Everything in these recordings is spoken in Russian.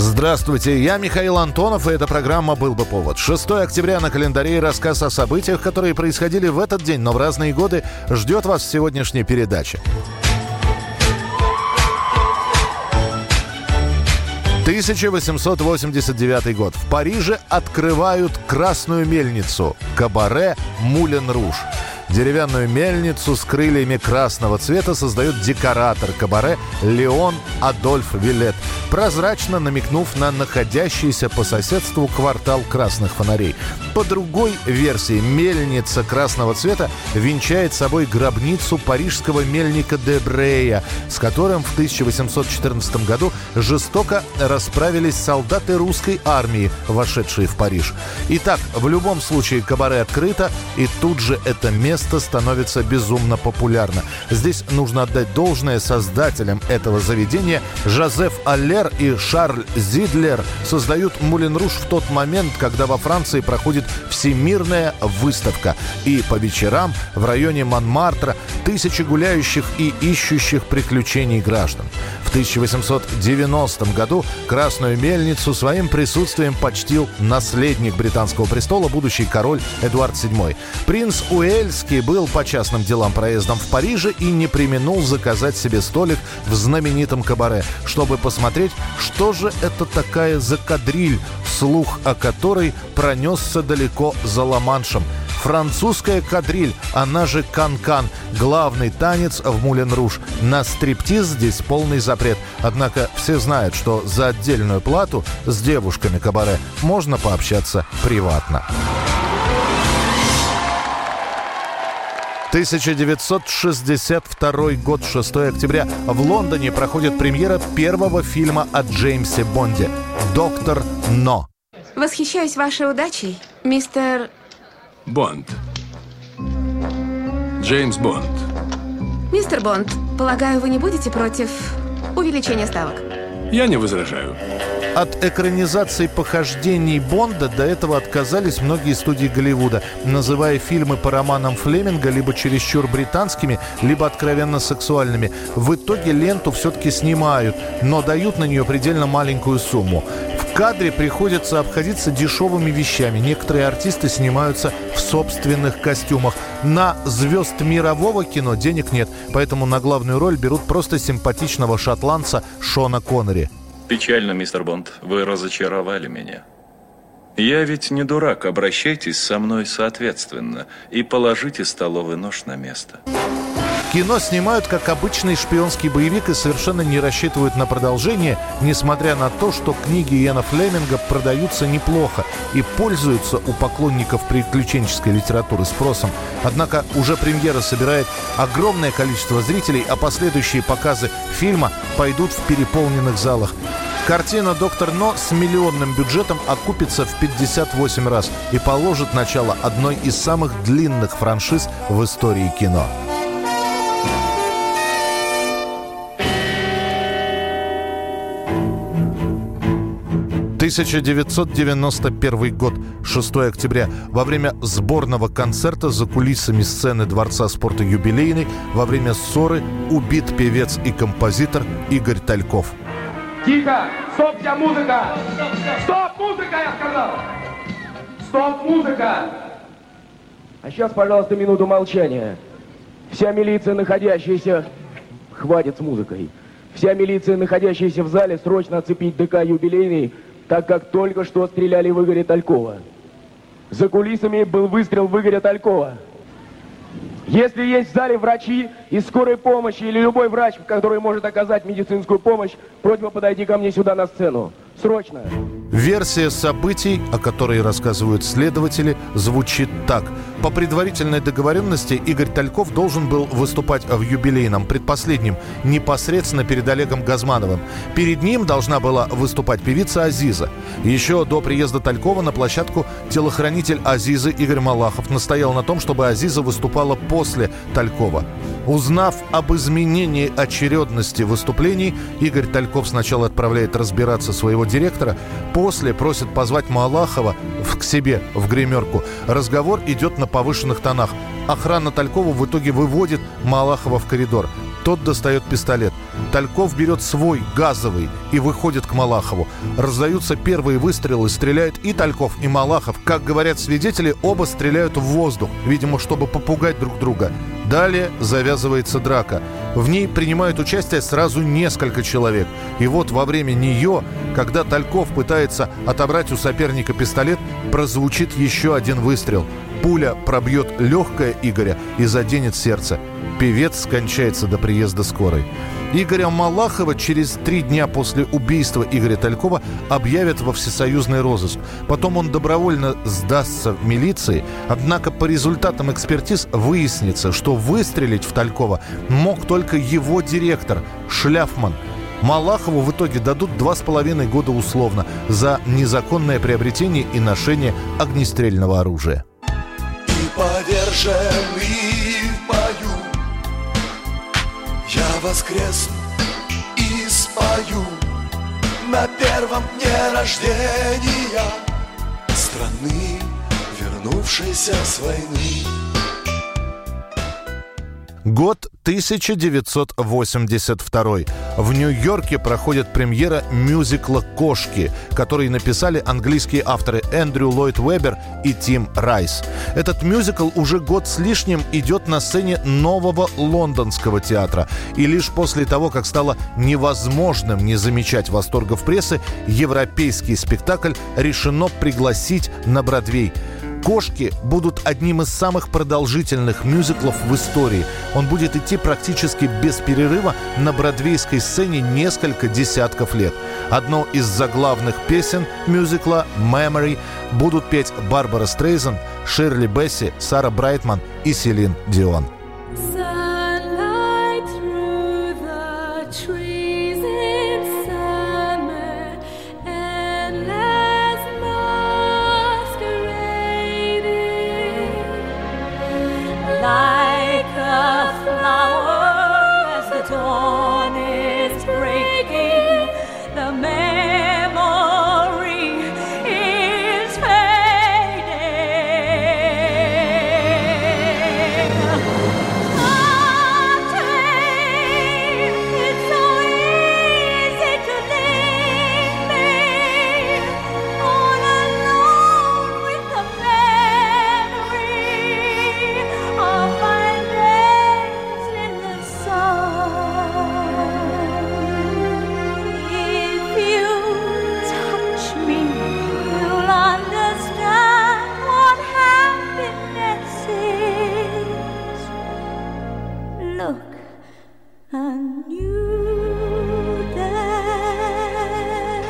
Здравствуйте, я Михаил Антонов, и эта программа «Был бы повод». 6 октября на календаре и рассказ о событиях, которые происходили в этот день, но в разные годы, ждет вас в сегодняшней передаче. 1889 год. В Париже открывают красную мельницу «Кабаре Мулен Руж». Деревянную мельницу с крыльями красного цвета создает декоратор кабаре Леон Адольф Вилет, прозрачно намекнув на находящийся по соседству квартал красных фонарей. По другой версии, мельница красного цвета венчает собой гробницу парижского мельника Дебрея, с которым в 1814 году жестоко расправились солдаты русской армии, вошедшие в Париж. Итак, в любом случае кабаре открыто, и тут же это место становится безумно популярно. Здесь нужно отдать должное создателям этого заведения. Жозеф Аллер и Шарль Зидлер создают Мулен в тот момент, когда во Франции проходит всемирная выставка. И по вечерам в районе Монмартра тысячи гуляющих и ищущих приключений граждан. В 1890 году Красную Мельницу своим присутствием почтил наследник британского престола, будущий король Эдуард VII. Принц Уэльский был по частным делам проездом в Париже и не применул заказать себе столик в знаменитом кабаре, чтобы посмотреть, что же это такая за кадриль, слух о которой пронесся далеко за Ла-Маншем – Французская кадриль, она же канкан, главный танец в Мулен-Руж. На стриптиз здесь полный запрет. Однако все знают, что за отдельную плату с девушками кабаре можно пообщаться приватно. 1962 год, 6 октября. В Лондоне проходит премьера первого фильма о Джеймсе Бонде «Доктор Но». Восхищаюсь вашей удачей, мистер... Бонд. Джеймс Бонд. Мистер Бонд, полагаю, вы не будете против увеличения ставок? Я не возражаю. От экранизации похождений Бонда до этого отказались многие студии Голливуда, называя фильмы по романам Флеминга либо чересчур британскими, либо откровенно сексуальными. В итоге ленту все-таки снимают, но дают на нее предельно маленькую сумму. В кадре приходится обходиться дешевыми вещами. Некоторые артисты снимаются в собственных костюмах. На звезд мирового кино денег нет, поэтому на главную роль берут просто симпатичного шотландца Шона Коннери. Печально, мистер Бонд, вы разочаровали меня. Я ведь не дурак, обращайтесь со мной соответственно и положите столовый нож на место. Кино снимают как обычный шпионский боевик и совершенно не рассчитывают на продолжение, несмотря на то, что книги Иэна Флеминга продаются неплохо и пользуются у поклонников приключенческой литературы спросом. Однако уже премьера собирает огромное количество зрителей, а последующие показы фильма пойдут в переполненных залах. Картина «Доктор Но» с миллионным бюджетом окупится в 58 раз и положит начало одной из самых длинных франшиз в истории кино. 1991 год, 6 октября. Во время сборного концерта за кулисами сцены Дворца спорта «Юбилейный» во время ссоры убит певец и композитор Игорь Тальков. Тихо! Стоп, вся музыка! Стоп, музыка, я сказал! Стоп, музыка! А сейчас, пожалуйста, минуту молчания. Вся милиция, находящаяся... Хватит с музыкой. Вся милиция, находящаяся в зале, срочно оцепить ДК «Юбилейный», так как только что стреляли в Игоря Талькова. За кулисами был выстрел в Игоря Талькова. Если есть в зале врачи из скорой помощи или любой врач, который может оказать медицинскую помощь, просьба подойти ко мне сюда на сцену. Срочно. Версия событий, о которой рассказывают следователи, звучит так. По предварительной договоренности Игорь Тальков должен был выступать в юбилейном, предпоследнем, непосредственно перед Олегом Газмановым. Перед ним должна была выступать певица Азиза. Еще до приезда Талькова на площадку телохранитель Азизы Игорь Малахов настоял на том, чтобы Азиза выступала после Талькова. Узнав об изменении очередности выступлений, Игорь Тальков сначала отправляет разбираться своего директора, после просит позвать Малахова к себе в гримерку. Разговор идет на повышенных тонах. Охрана Талькова в итоге выводит Малахова в коридор. Тот достает пистолет. Тальков берет свой, газовый, и выходит к Малахову. Раздаются первые выстрелы, стреляют и Тальков, и Малахов. Как говорят свидетели, оба стреляют в воздух, видимо, чтобы попугать друг друга. Далее завязывается драка. В ней принимают участие сразу несколько человек. И вот во время нее, когда Тальков пытается отобрать у соперника пистолет, прозвучит еще один выстрел. Пуля пробьет легкое Игоря и заденет сердце. Певец скончается до приезда скорой. Игоря Малахова через три дня после убийства Игоря Талькова объявят во всесоюзный розыск. Потом он добровольно сдастся в милиции. Однако по результатам экспертиз выяснится, что выстрелить в Талькова мог только его директор Шляфман. Малахову в итоге дадут два с половиной года условно за незаконное приобретение и ношение огнестрельного оружия. И поверженный в бою Я воскресну и спою На первом дне рождения Страны, вернувшейся с войны Год 1982. В Нью-Йорке проходит премьера мюзикла «Кошки», который написали английские авторы Эндрю Ллойд Вебер и Тим Райс. Этот мюзикл уже год с лишним идет на сцене нового лондонского театра. И лишь после того, как стало невозможным не замечать восторгов прессы, европейский спектакль решено пригласить на Бродвей – «Кошки» будут одним из самых продолжительных мюзиклов в истории. Он будет идти практически без перерыва на бродвейской сцене несколько десятков лет. Одно из заглавных песен мюзикла «Memory» будут петь Барбара Стрейзен, Ширли Бесси, Сара Брайтман и Селин Дион.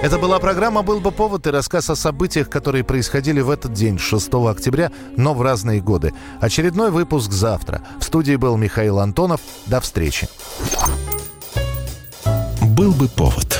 Это была программа «Был бы повод» и рассказ о событиях, которые происходили в этот день, 6 октября, но в разные годы. Очередной выпуск завтра. В студии был Михаил Антонов. До встречи. «Был бы повод»